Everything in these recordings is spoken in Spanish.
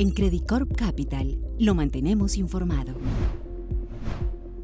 En Credit Corp Capital lo mantenemos informado.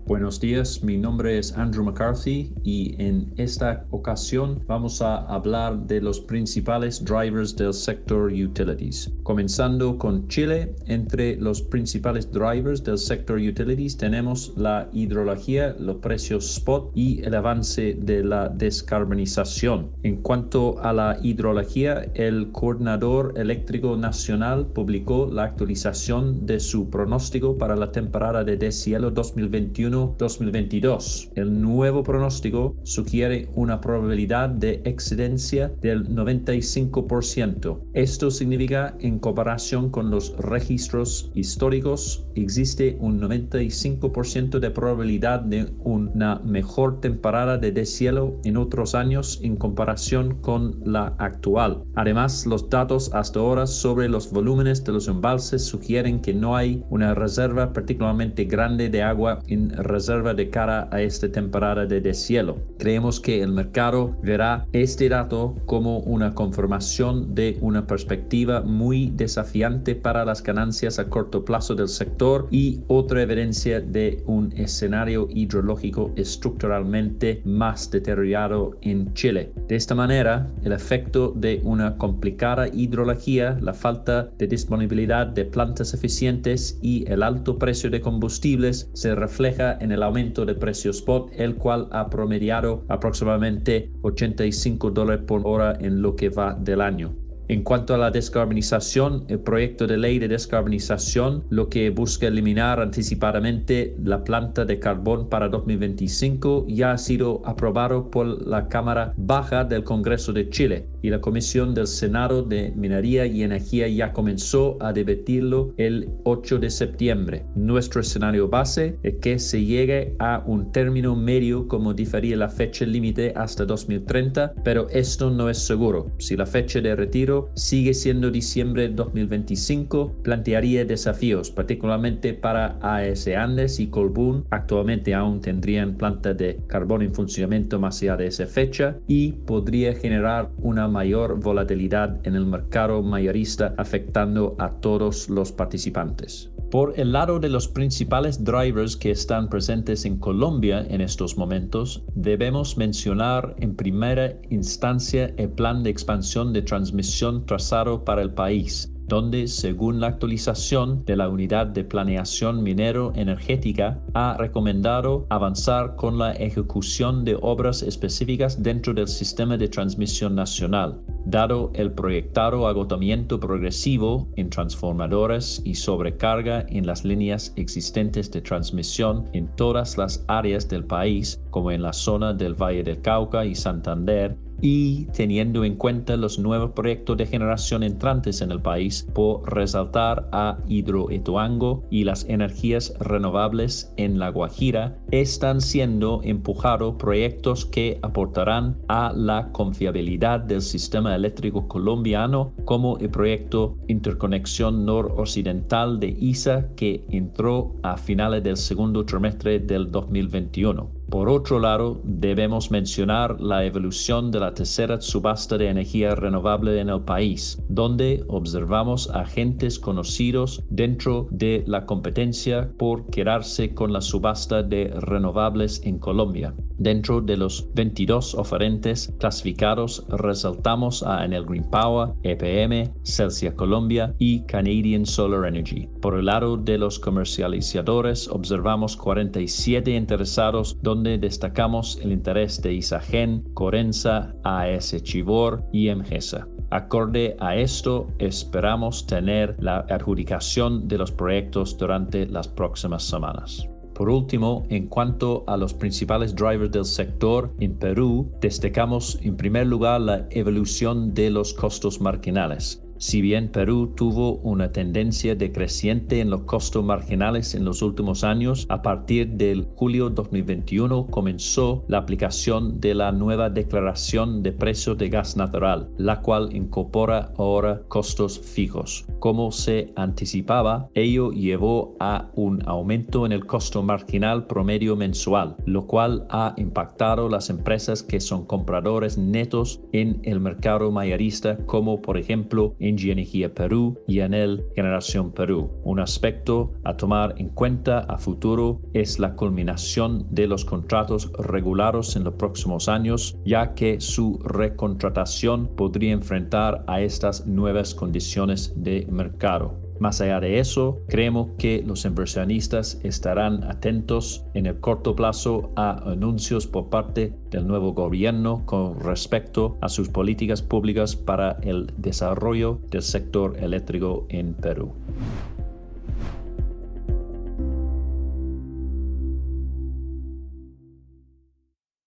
Buenos días, mi nombre es Andrew McCarthy y en esta ocasión vamos a hablar de los principales drivers del sector utilities. Comenzando con Chile, entre los principales drivers del sector utilities tenemos la hidrología, los precios spot y el avance de la descarbonización. En cuanto a la hidrología, el Coordinador Eléctrico Nacional publicó la actualización de su pronóstico para la temporada de deshielo 2021 2022. El nuevo pronóstico sugiere una probabilidad de excedencia del 95%. Esto significa, en comparación con los registros históricos, existe un 95% de probabilidad de una mejor temporada de deshielo en otros años en comparación con la actual. Además, los datos hasta ahora sobre los volúmenes de los embalses sugieren que no hay una reserva particularmente grande de agua en reserva de cara a esta temporada de deshielo. Creemos que el mercado verá este dato como una confirmación de una perspectiva muy desafiante para las ganancias a corto plazo del sector y otra evidencia de un escenario hidrológico estructuralmente más deteriorado en Chile. De esta manera, el efecto de una complicada hidrología, la falta de disponibilidad de plantas eficientes y el alto precio de combustibles se refleja en el aumento de precio spot, el cual ha promediado aproximadamente 85 dólares por hora en lo que va del año. En cuanto a la descarbonización, el proyecto de ley de descarbonización lo que busca eliminar anticipadamente la planta de carbón para 2025 ya ha sido aprobado por la Cámara Baja del Congreso de Chile y la Comisión del Senado de Minería y Energía ya comenzó a debatirlo el 8 de septiembre. Nuestro escenario base es que se llegue a un término medio como difería la fecha límite hasta 2030, pero esto no es seguro. Si la fecha de retiro sigue siendo diciembre de 2025, plantearía desafíos, particularmente para AS Andes y Colbún. Actualmente aún tendrían planta de carbón en funcionamiento más allá de esa fecha y podría generar una mayor volatilidad en el mercado mayorista afectando a todos los participantes. Por el lado de los principales drivers que están presentes en Colombia en estos momentos, debemos mencionar en primera instancia el plan de expansión de transmisión trazado para el país, donde, según la actualización de la Unidad de Planeación Minero-Energética, ha recomendado avanzar con la ejecución de obras específicas dentro del sistema de transmisión nacional, dado el proyectado agotamiento progresivo en transformadores y sobrecarga en las líneas existentes de transmisión en todas las áreas del país, como en la zona del Valle del Cauca y Santander, y teniendo en cuenta los nuevos proyectos de generación entrantes en el país por resaltar a Hidroituango y las energías renovables en La Guajira, están siendo empujados proyectos que aportarán a la confiabilidad del sistema eléctrico colombiano como el proyecto Interconexión Noroccidental de ISA que entró a finales del segundo trimestre del 2021. Por otro lado, debemos mencionar la evolución de la tercera subasta de energía renovable en el país, donde observamos agentes conocidos dentro de la competencia por quedarse con la subasta de renovables en Colombia. Dentro de los 22 oferentes clasificados resaltamos a Enel Green Power, EPM, Celsia Colombia y Canadian Solar Energy. Por el lado de los comercializadores observamos 47 interesados donde destacamos el interés de Isagen, Corenza, AS Chivor y Emgesa. Acorde a esto, esperamos tener la adjudicación de los proyectos durante las próximas semanas. Por último, en cuanto a los principales drivers del sector en Perú, destacamos en primer lugar la evolución de los costos marginales. Si bien Perú tuvo una tendencia decreciente en los costos marginales en los últimos años, a partir del julio 2021 comenzó la aplicación de la nueva declaración de precios de gas natural, la cual incorpora ahora costos fijos. Como se anticipaba, ello llevó a un aumento en el costo marginal promedio mensual, lo cual ha impactado las empresas que son compradores netos en el mercado mayorista, como por ejemplo Engie Energía Perú y Enel Generación Perú. Un aspecto a tomar en cuenta a futuro es la culminación de los contratos regulados en los próximos años, ya que su recontratación podría enfrentar a estas nuevas condiciones de mercado. Más allá de eso, creemos que los inversionistas estarán atentos en el corto plazo a anuncios por parte del nuevo gobierno con respecto a sus políticas públicas para el desarrollo del sector eléctrico en Perú.